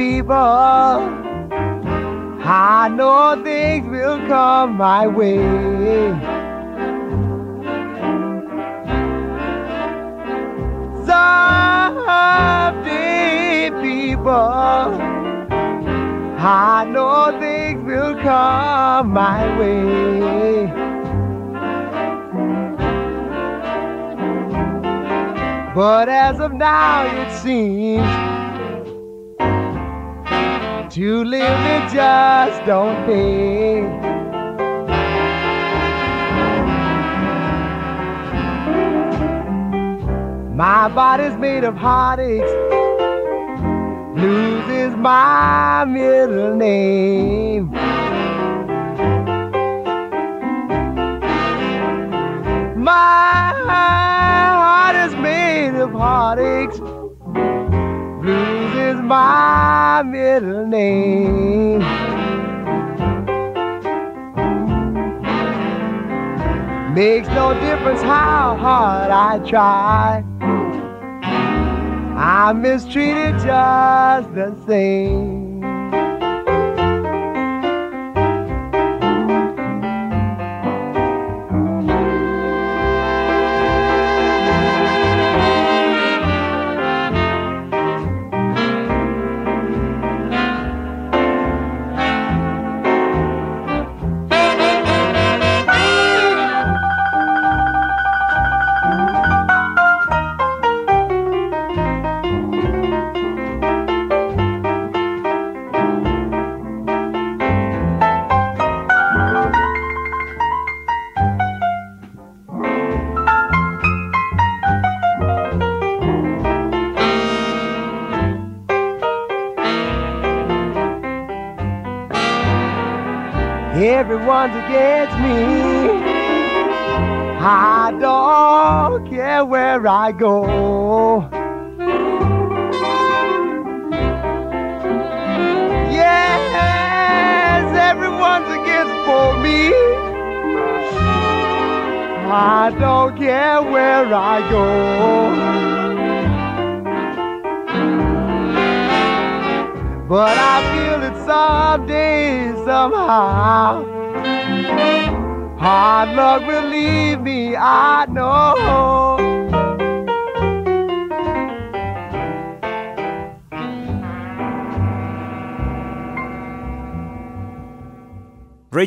People, I know things will come my way. Someday, people, I know things will come my way. But as of now, it seems to live it just don't pay. My body's made of heartaches. Blues is my middle name. My heart is made of heartaches. Blues is my middle name. Makes no difference how hard I try. I'm mistreated just the same.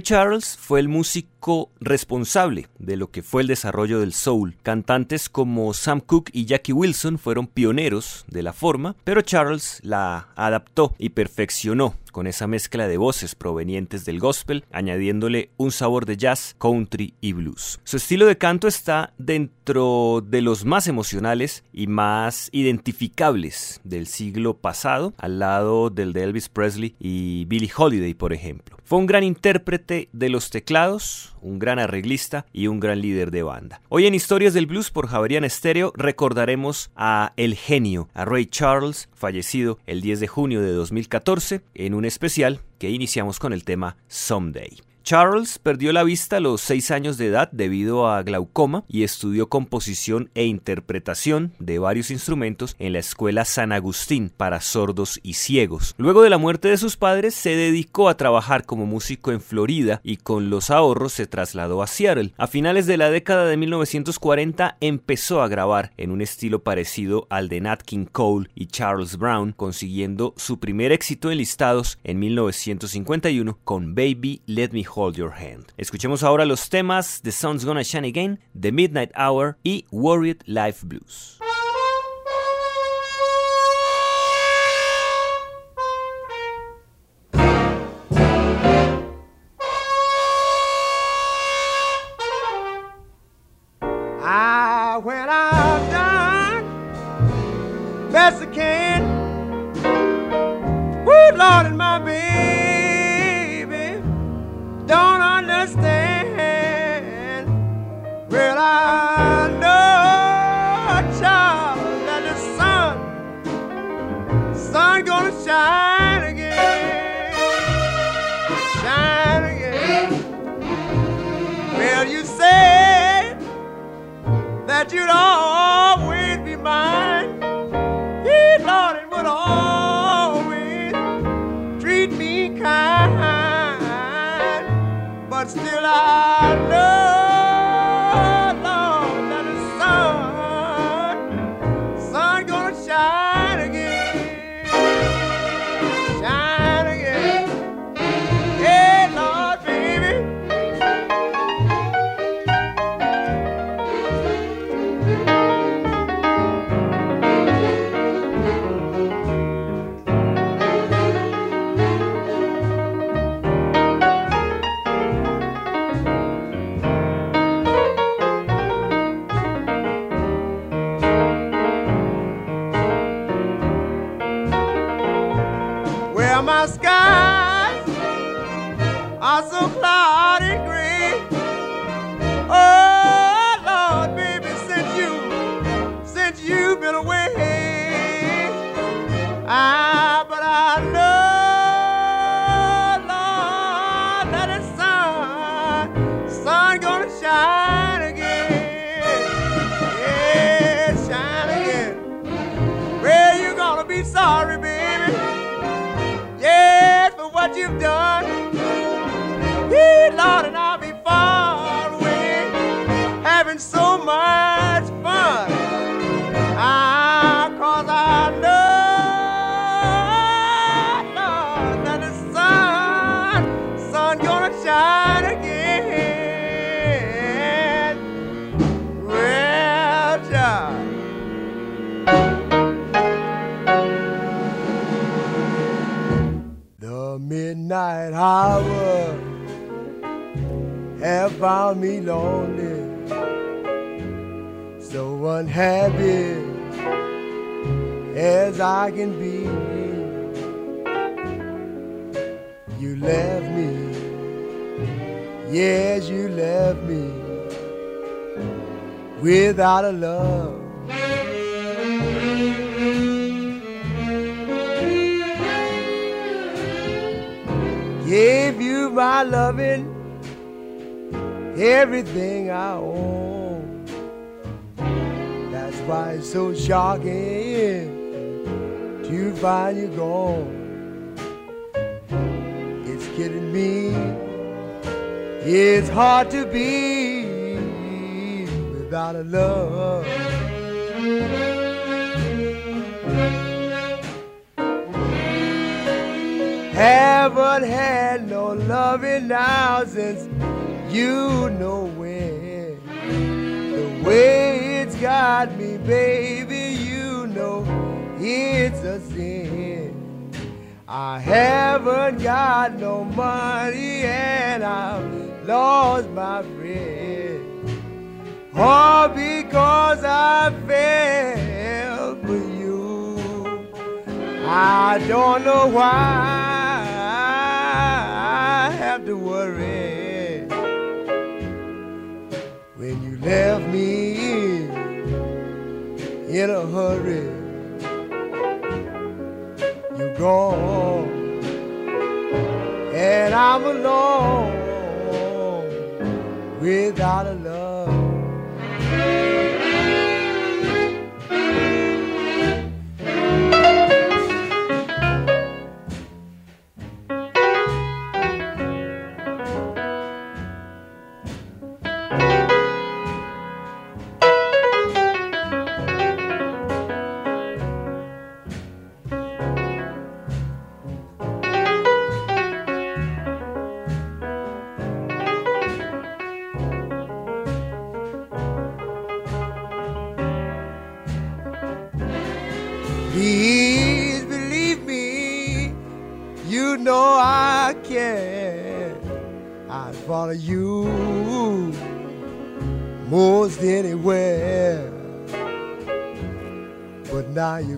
Charles fue el músico responsable de lo que fue el desarrollo del soul. Cantantes como Sam Cooke y Jackie Wilson fueron pioneros de la forma, pero Charles la adaptó y perfeccionó con esa mezcla de voces provenientes del gospel, añadiéndole un sabor de jazz, country y blues. Su estilo de canto está dentro de los más emocionales y más identificables del siglo pasado, al lado del de Elvis Presley y Billie Holiday, por ejemplo. Fue un gran intérprete de los teclados, un gran arreglista y un gran líder de banda. Hoy en Historias del Blues por Javerian Estéreo recordaremos a El Genio, a Ray Charles, fallecido el 10 de junio de 2014, en un especial que iniciamos con el tema Someday. Charles perdió la vista a los 6 años de edad debido a glaucoma y estudió composición e interpretación de varios instrumentos en la escuela San Agustín para sordos y ciegos. Luego de la muerte de sus padres se dedicó a trabajar como músico en Florida y con los ahorros se trasladó a Seattle. A finales de la década de 1940 empezó a grabar en un estilo parecido al de Nat King Cole y Charles Brown, consiguiendo su primer éxito en listados en 1951 con Baby Let Me Hold Your Hand. Escuchemos ahora los temas The Sun's Gonna Shine Again, The Midnight Hour y Worried Life Blues. Done, best I can. Woo, Lord, and my baby be sorry, baby. Yes, for what you've done. Midnight hour have found me lonely, so unhappy as I can be. You left me, yes, you left me without a love. Gave you my loving, everything I own. That's why it's so shocking to find you gone. It's killing me. It's hard to be without a love. Haven't had no loving now since you know when. The way it's got me, baby, you know it's a sin. I haven't got no money and I've lost my friend. All because I fell for you. I don't know why to worry when you left me in a hurry. You're gone, and I'm alone without a love.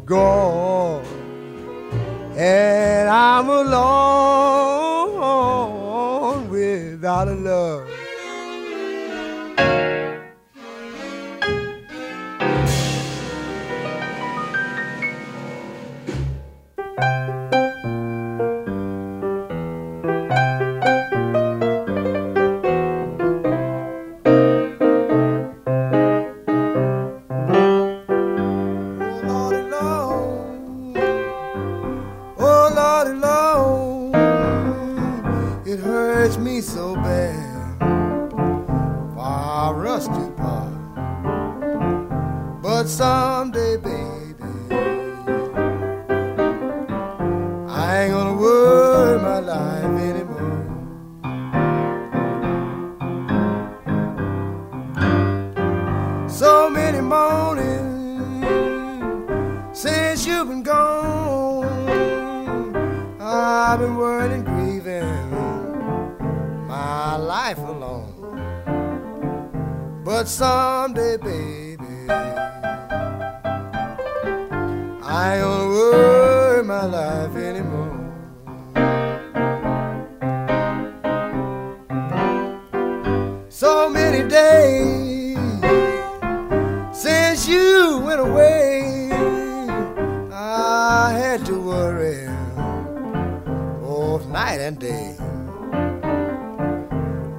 Gone, and I'm alone without a love. Someday, baby, I ain't gonna worry my life anymore. So many mornings since you've been gone. I've been worrying and grieving my life alone. But someday, baby,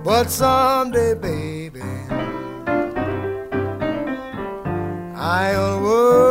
But someday, baby, I'll work.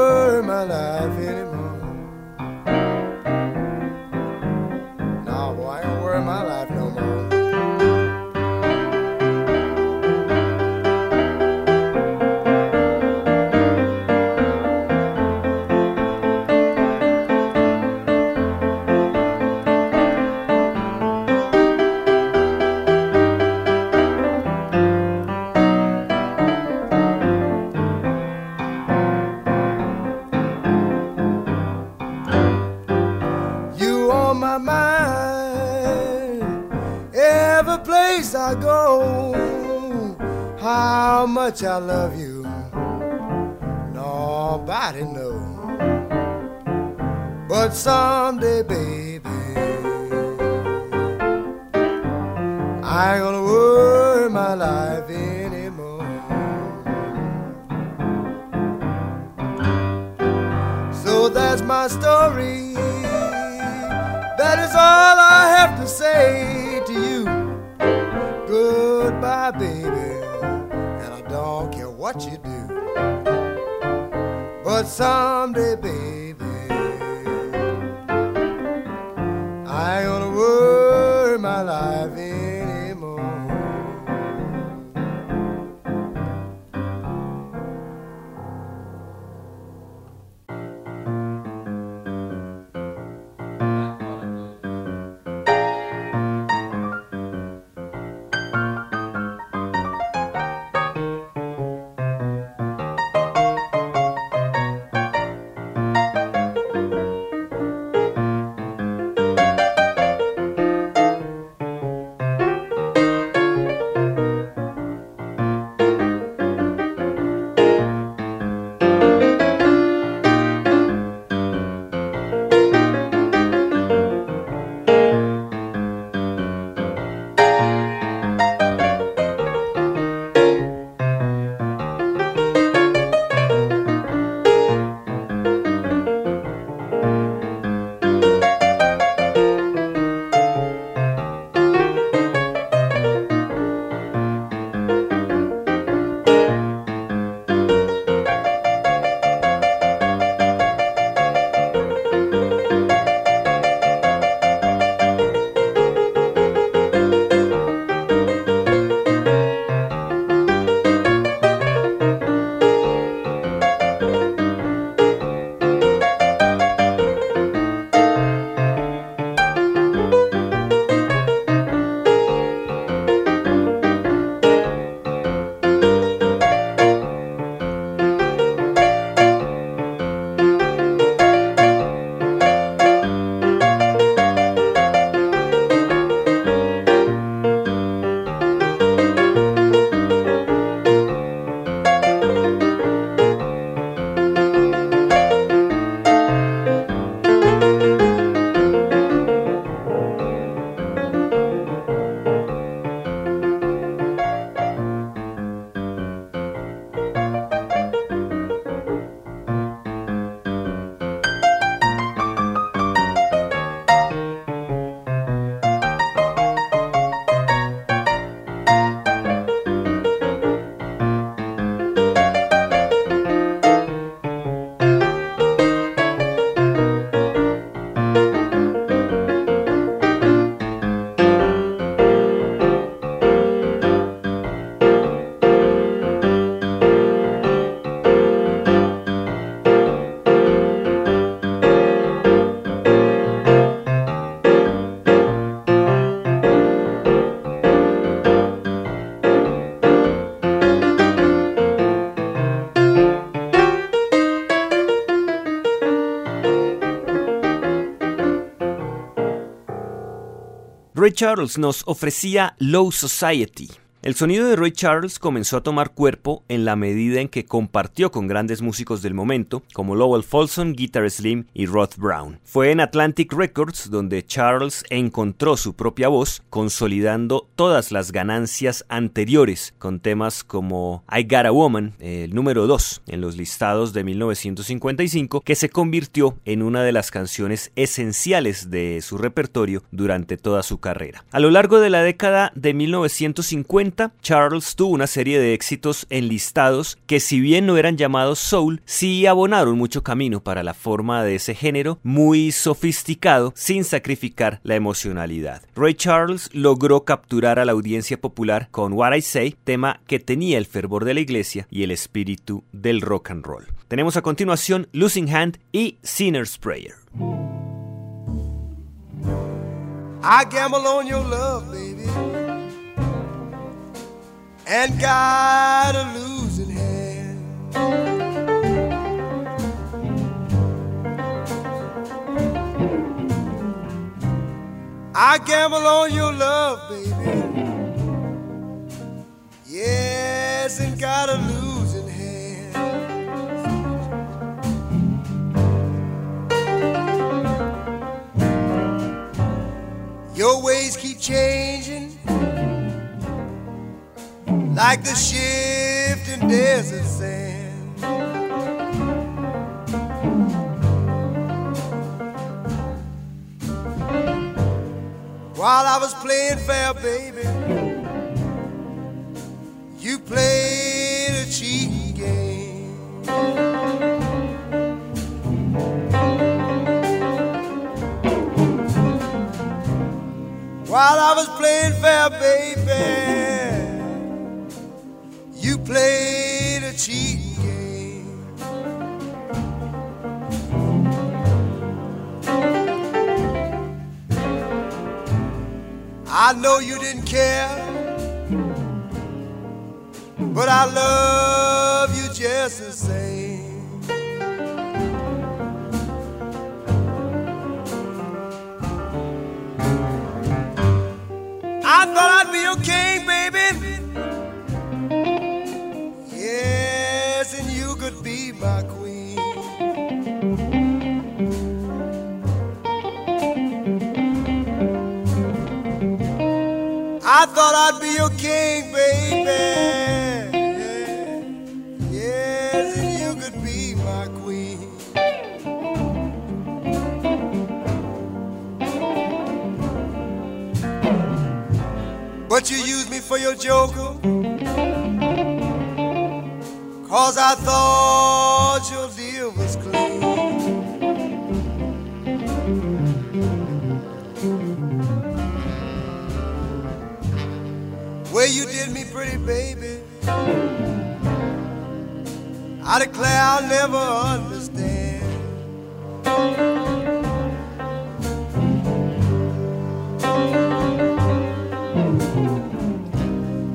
much I love you. Charles nos ofrecía Low Society. El sonido de Ray Charles comenzó a tomar cuerpo en la medida en que compartió con grandes músicos del momento como Lowell Folsom, Guitar Slim y Rod Brown. Fue en Atlantic Records donde Charles encontró su propia voz, consolidando todas las ganancias anteriores con temas como I Got a Woman, el número 2 en los listados de 1955, que se convirtió en una de las canciones esenciales de su repertorio durante toda su carrera. A lo largo de la década de 1950, Charles tuvo una serie de éxitos enlistados que si bien no eran llamados soul, sí abonaron mucho camino para la forma de ese género muy sofisticado sin sacrificar la emocionalidad. Ray Charles logró capturar a la audiencia popular con What I Say, tema que tenía el fervor de la iglesia y el espíritu del rock and roll. Tenemos a continuación Losing Hand y Sinner's Prayer. And got a losing hand. I gamble on your love, baby. Yes, and got a losing hand. Your ways keep changing like the shifting desert sand. While I was playing fair, baby, you played a cheating game. While I was playing fair, baby, cheating game. I know you didn't care, but I love you just the same. I thought I'd be king, baby. I thought I'd be your king, baby. Yes, and you could be my queen. But you used me for your joker. Cause I thought you did me pretty, baby. I declare I'll never understand.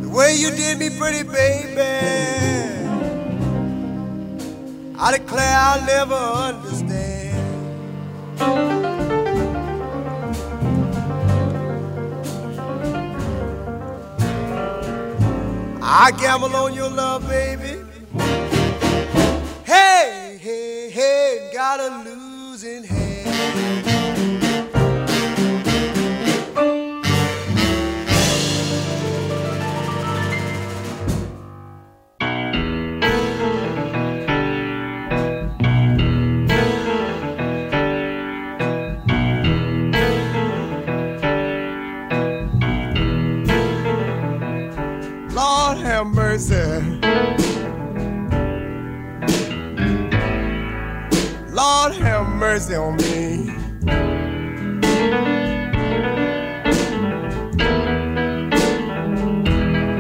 The way you did me pretty, baby. I declare I'll never understand. I gamble on your love, baby. Hey, hey, hey, got a losing hand. Mercy on me.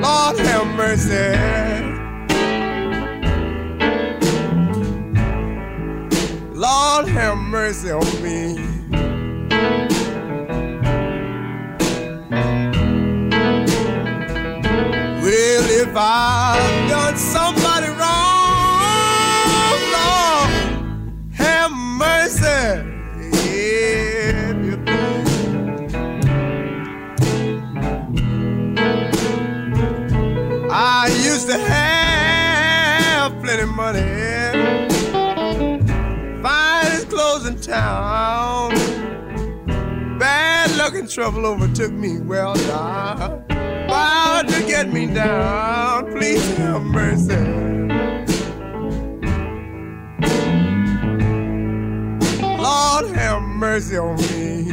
Lord have mercy. Lord have mercy on me. Trouble overtook me. Well, now, bound to get me down. Please have mercy. Lord, have mercy on me.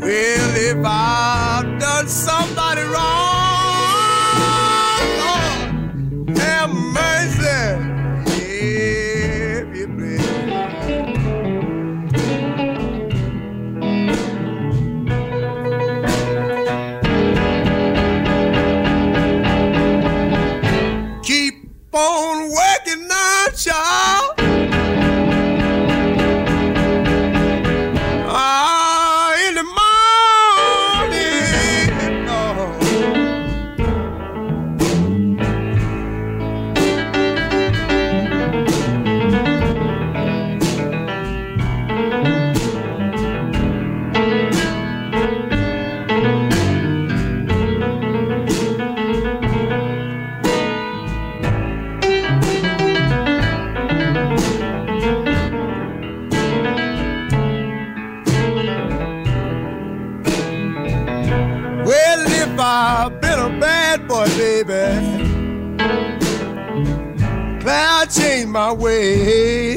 Well, if I've done somebody wrong. My way.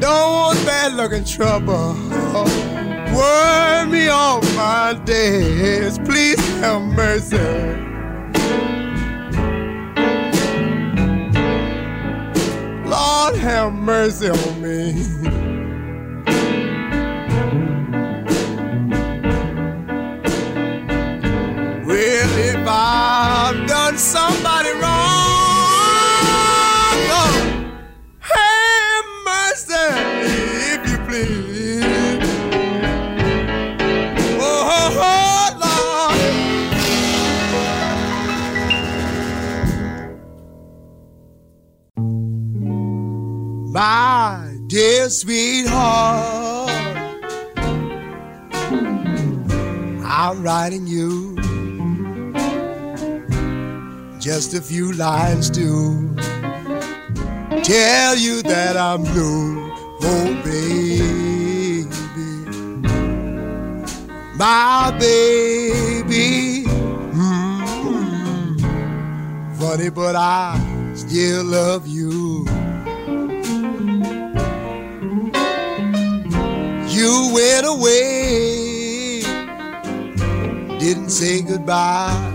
Don't want bad luck and trouble. Worry me all my days. Please have mercy. Lord, have mercy on me. Well, if I've dear sweetheart. I'm writing you just a few lines to tell you that I'm blue, oh baby, my baby. Mm-hmm. Funny, but I still love you. You went away, didn't say goodbye,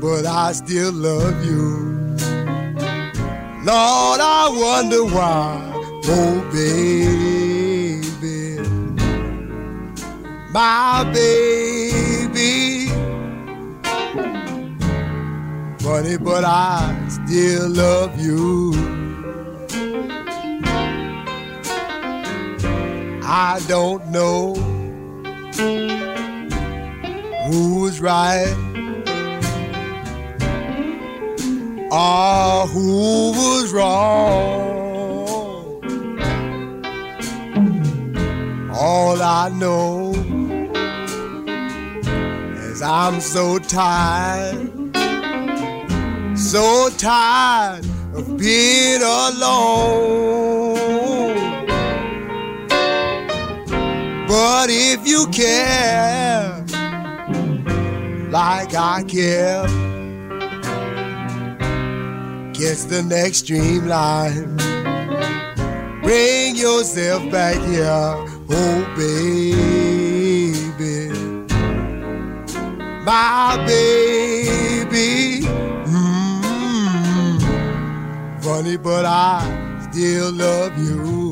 but I still love you. Lord, I wonder why, oh baby, my baby. Funny, but I still love you. I don't know who's right or who was wrong. All I know is I'm so tired, so tired of being alone. But if you care like I care, catch the next streamline. Bring yourself back here, oh baby, my baby. Mm-hmm. Funny, but I still love you.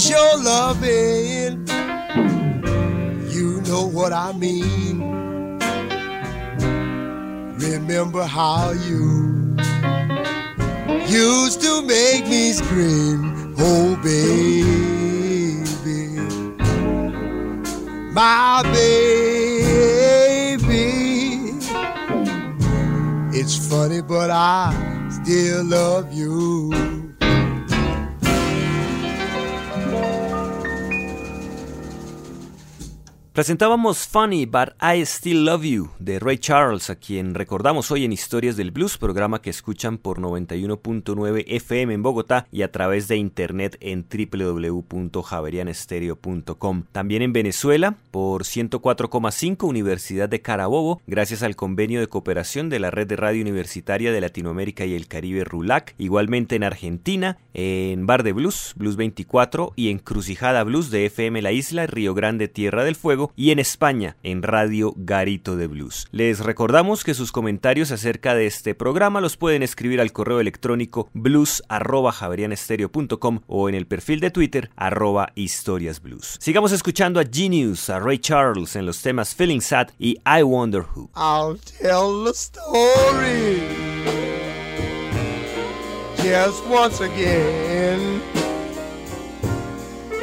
I miss your loving. You know what I mean. remember how you used to make me scream, oh baby, my baby. It's funny, but I still love you. Presentábamos Funny But I Still Love You de Ray Charles, a quien recordamos hoy en Historias del Blues, programa que escuchan por 91.9 FM en Bogotá y a través de internet en www.javerianestereo.com. También en Venezuela por 104,5 Universidad de Carabobo, gracias al convenio de cooperación de la Red de Radio Universitaria de Latinoamérica y el Caribe RULAC. Igualmente en Argentina, en Bar de Blues, Blues 24 y en Crucijada Blues de FM La Isla, Río Grande, Tierra del Fuego y en España en Radio Garito de Blues. Les recordamos que sus comentarios acerca de este programa los pueden escribir al correo electrónico blues.javerianestereo.com o en el perfil de Twitter arroba historiasblues. Sigamos escuchando a Genius, a Ray Charles en los temas Feeling Sad y I Wonder Who. I'll tell the story just once again.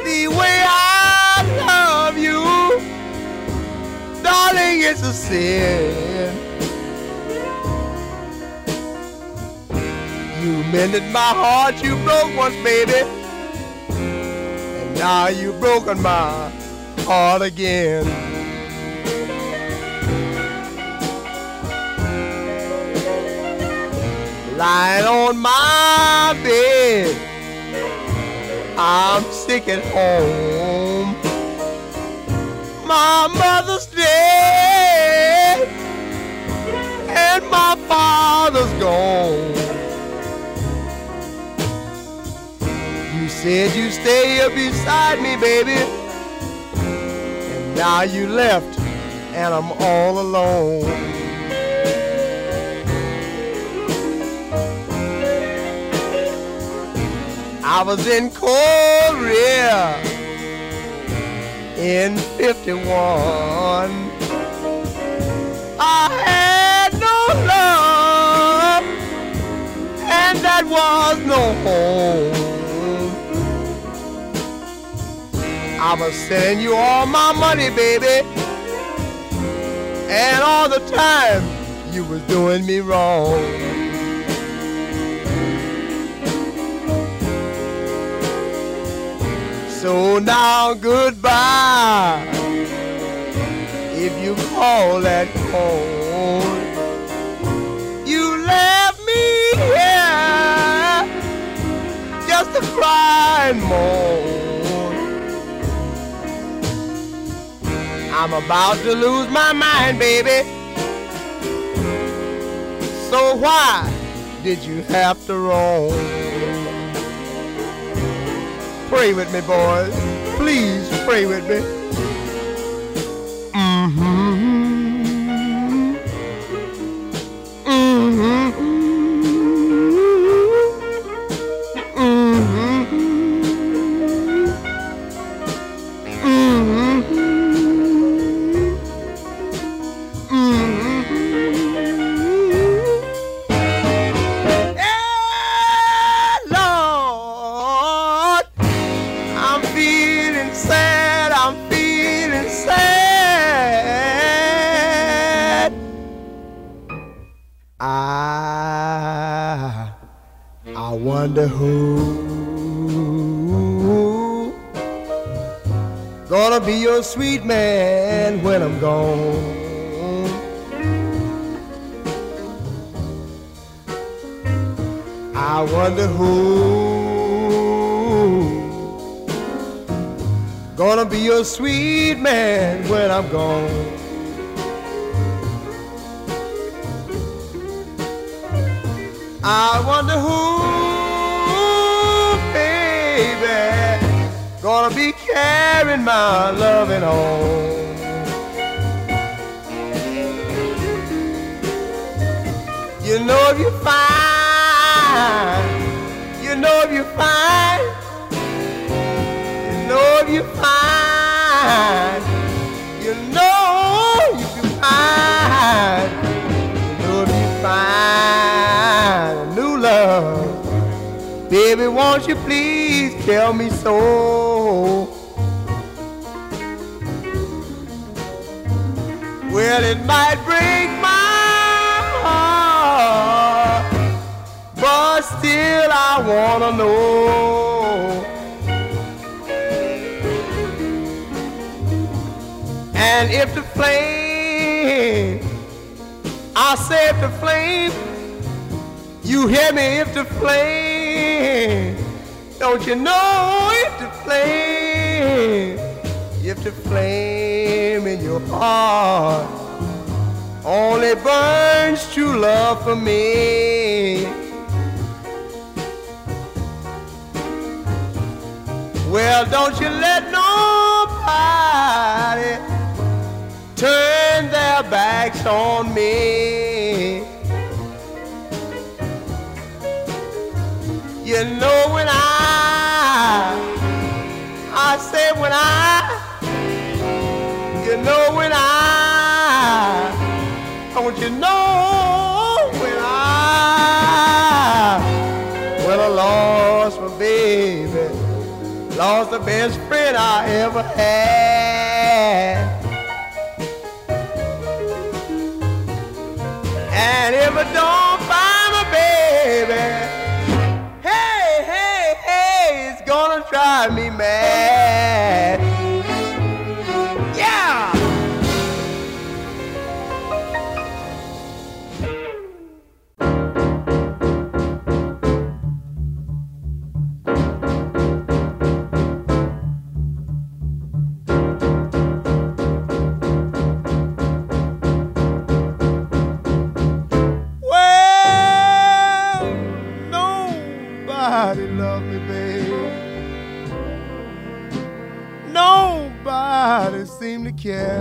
The way I darling, it's a sin. You mended my heart, you broke once, baby. And now you've broken my heart again. Lying on my bed, I'm sick at home my mother's and my father's gone. You said you'd stay here beside me, baby, and now you left and I'm all alone. I was in Korea in 51. I had and that was no home. I was sending you all my money, baby, and all the time you was doing me wrong. So now goodbye. If you call that home, I'm about to lose my mind, baby. So why did you have to roam? Pray with me, boys. Please pray with me. You know if you find, you know if you find, you know if you find, you know if you find, you know if you find a new love. Baby, won't you please tell me so? Well, it might break. Still I wanna know. And if the flame, I said the flame, you hear me? If the flame, don't you know if the flame, if the flame in your heart only burns true love for me. Well, don't you let nobody turn their backs on me. You know when I, I say when I, you know when I, don't you know when I, my baby, lost the best friend I ever had. And if I don't find my baby, hey, hey, hey, it's gonna drive me mad. Care.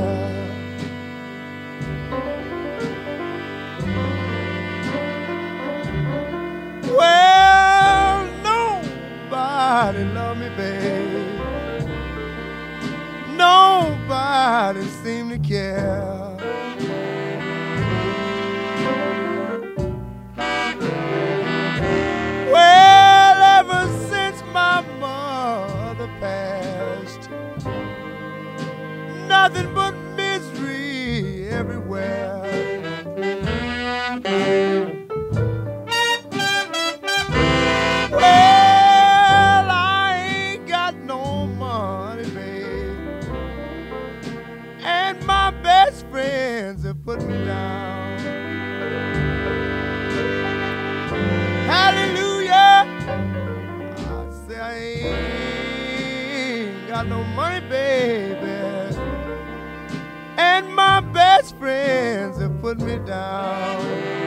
Got no money, baby. And my best friends have put me down.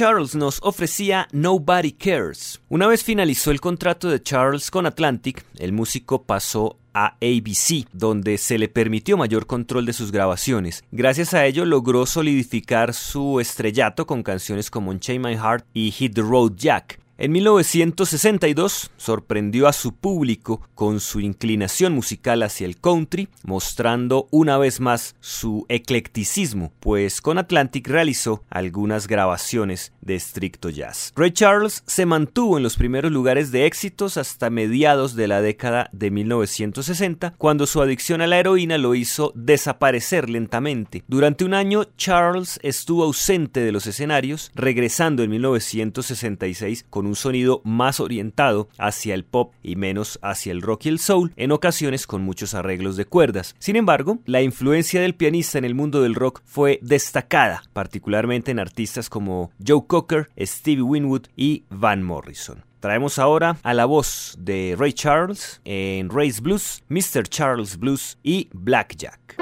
Charles nos ofrecía Nobody Cares. Una vez finalizó el contrato de Charles con Atlantic, el músico pasó a ABC, donde se le permitió mayor control de sus grabaciones. Gracias a ello logró solidificar su estrellato con canciones como Unchain My Heart y Hit the Road Jack. En 1962 sorprendió a su público con su inclinación musical hacia el country, mostrando una vez más su eclecticismo, pues con Atlantic realizó algunas grabaciones de estricto jazz. Ray Charles se mantuvo en los primeros lugares de éxitos hasta mediados de la década de 1960, cuando su adicción a la heroína lo hizo desaparecer lentamente. Durante un año, Charles estuvo ausente de los escenarios, regresando en 1966 con un sonido más orientado hacia el pop y menos hacia el rock y el soul, en ocasiones con muchos arreglos de cuerdas. Sin embargo, la influencia del pianista en el mundo del rock fue destacada, particularmente en artistas como Joe Cocker, Stevie Winwood y Van Morrison. Traemos ahora a la voz de Ray Charles en Ray's Blues, Mr. Charles Blues y Blackjack.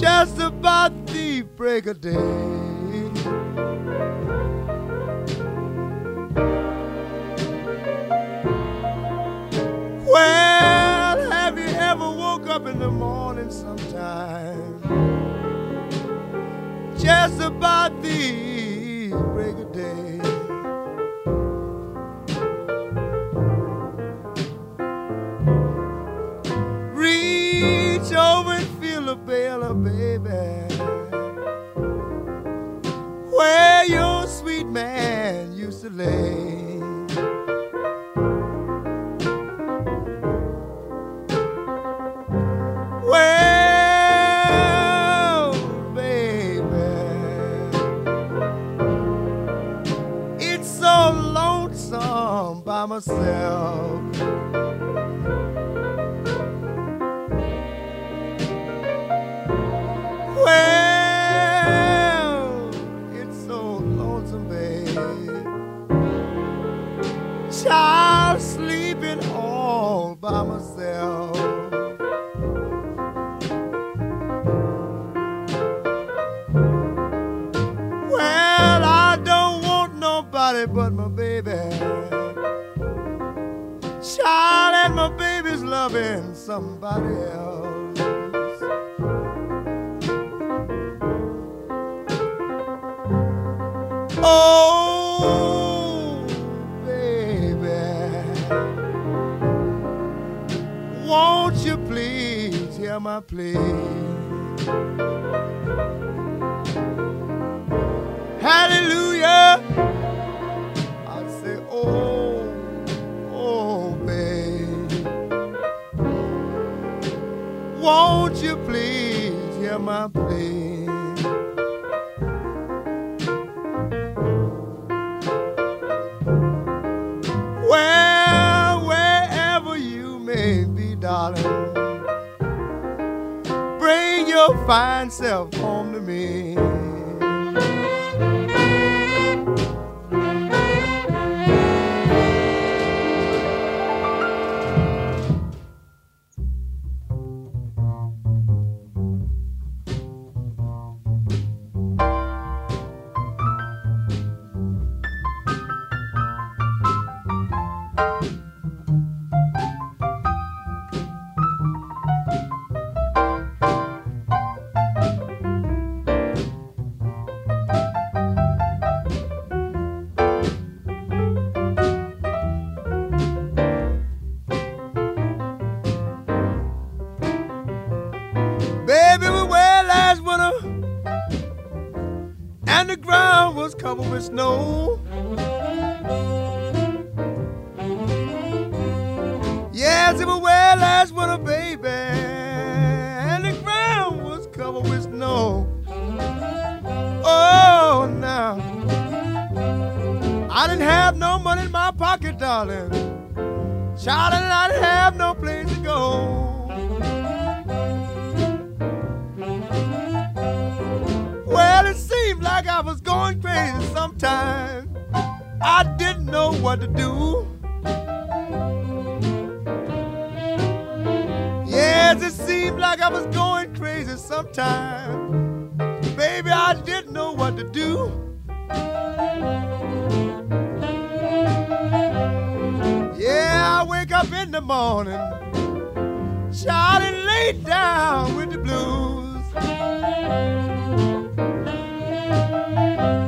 Just about the break of day. Well, have you ever woke up in the morning sometime? Just about the break of day. To lay. Somebody else. Oh, baby, won't you please hear my plea? Won't you please hear my plea? Well, wherever you may be, darling, bring your fine self home seemed like I was going crazy sometimes. I didn't know what to do. Yes, it seemed like I was going crazy sometimes, baby, I didn't know what to do. Yeah, I wake up in the morning, and lay down with the blues thank you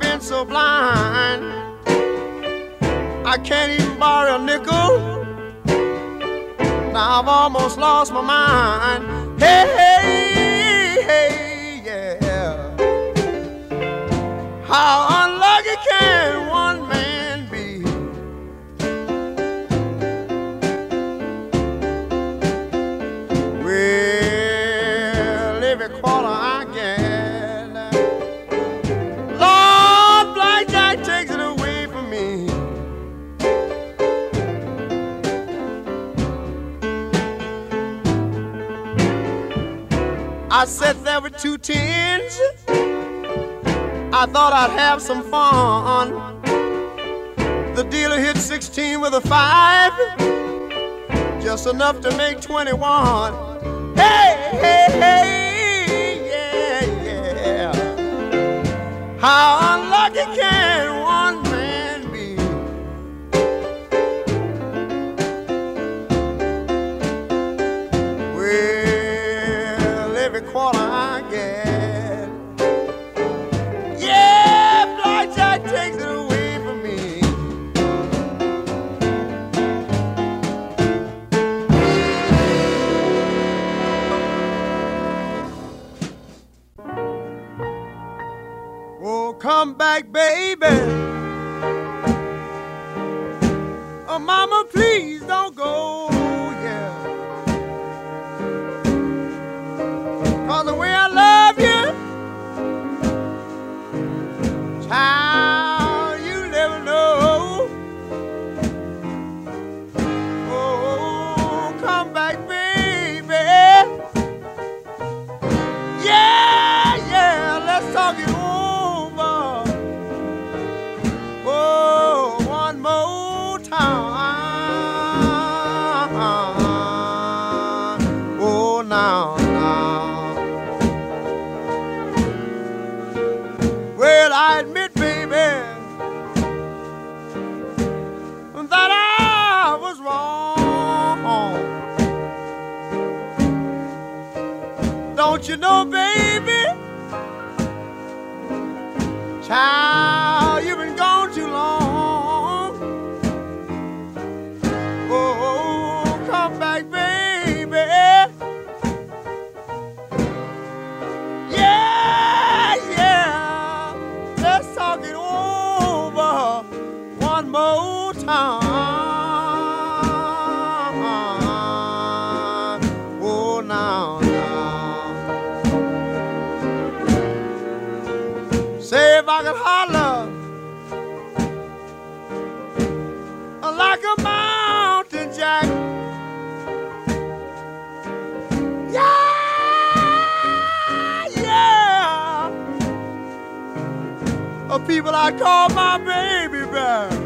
been so blind. I can't even borrow a nickel. Now I've almost lost my mind. Hey, hey, hey, yeah. How unlucky can I sat there with two tins. I thought I'd have some fun. The dealer hit 16 with a five, just enough to make 21. Hey, hey, hey, yeah, yeah. How unlucky can baby. Oh, mama, You know, baby. People I call oh, my baby bear.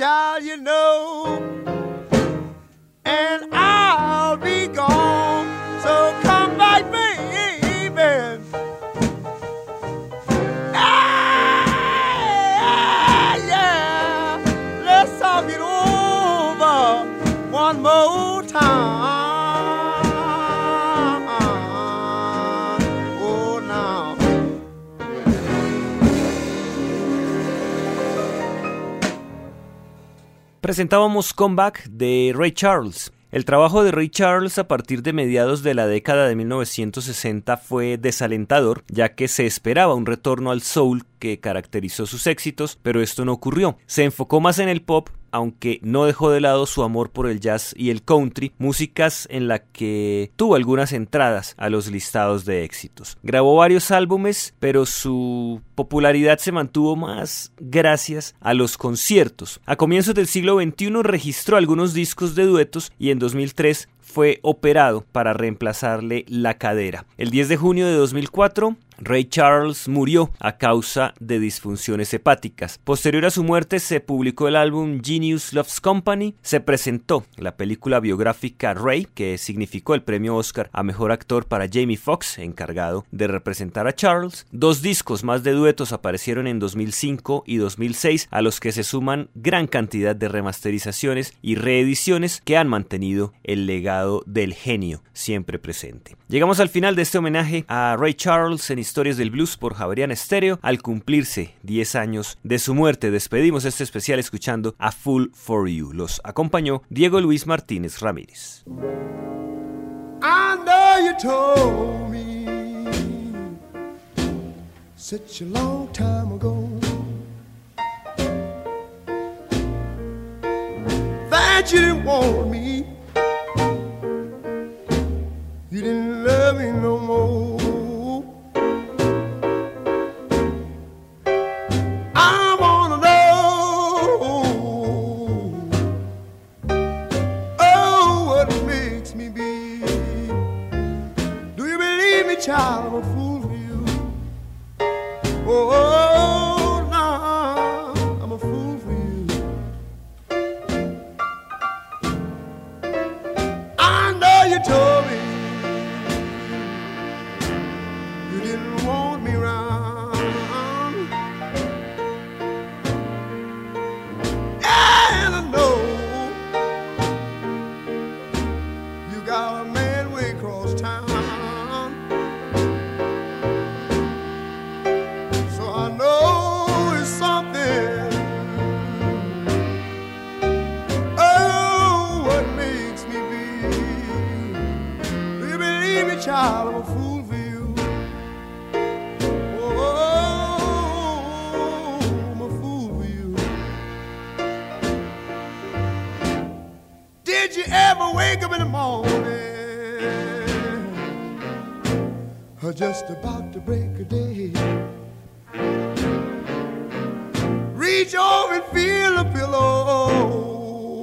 Child, you know. Presentábamos Comeback de Ray Charles. El trabajo de Ray Charles a partir de mediados de la década de 1960 fue desalentador, ya que se esperaba un retorno al soul que caracterizó sus éxitos, pero esto no ocurrió. Se enfocó más en el pop aunque no dejó de lado su amor por el jazz y el country, músicas en la que tuvo algunas entradas a los listados de éxitos. Grabó varios álbumes, pero su popularidad se mantuvo más gracias a los conciertos. A comienzos del siglo XXI registró algunos discos de duetos y en 2003 fue operado para reemplazarle la cadera. El 10 de junio de 2004 Ray Charles murió a causa de disfunciones hepáticas. Posterior a su muerte se publicó el álbum Genius Loves Company, se presentó la película biográfica Ray, que significó el premio Oscar a Mejor Actor para Jamie Foxx, encargado de representar a Charles. Dos discos más de duetos aparecieron en 2005 y 2006, a los que se suman gran cantidad de remasterizaciones y reediciones que han mantenido el legado del genio siempre presente. Llegamos al final de este homenaje a Ray Charles en Historias del Blues por Javerian Stereo. Al cumplirse 10 años de su muerte, despedimos este especial escuchando a Full for You. Los acompañó Diego Luis Martínez Ramírez. I you told me such a long time ago. Just about to break a day. Reach over and feel a pillow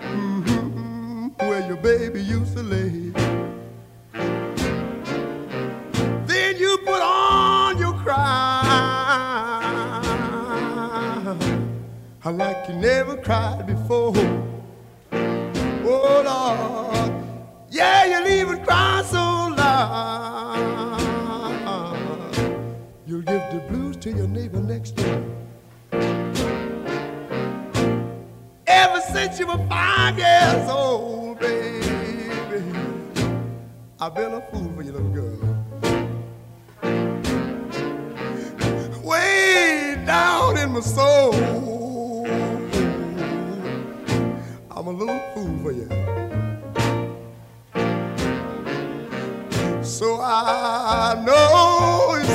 mm-hmm, where your baby used to lay. Then you put on your cry like you never cried before. Oh Lord, yeah, you leave it cry so oh, loud. You'll give the blues to your neighbor next door. Ever since you were five years old, baby. I've been a fool for you, little girl. Way down in my soul, I'm a little fool for you. So I know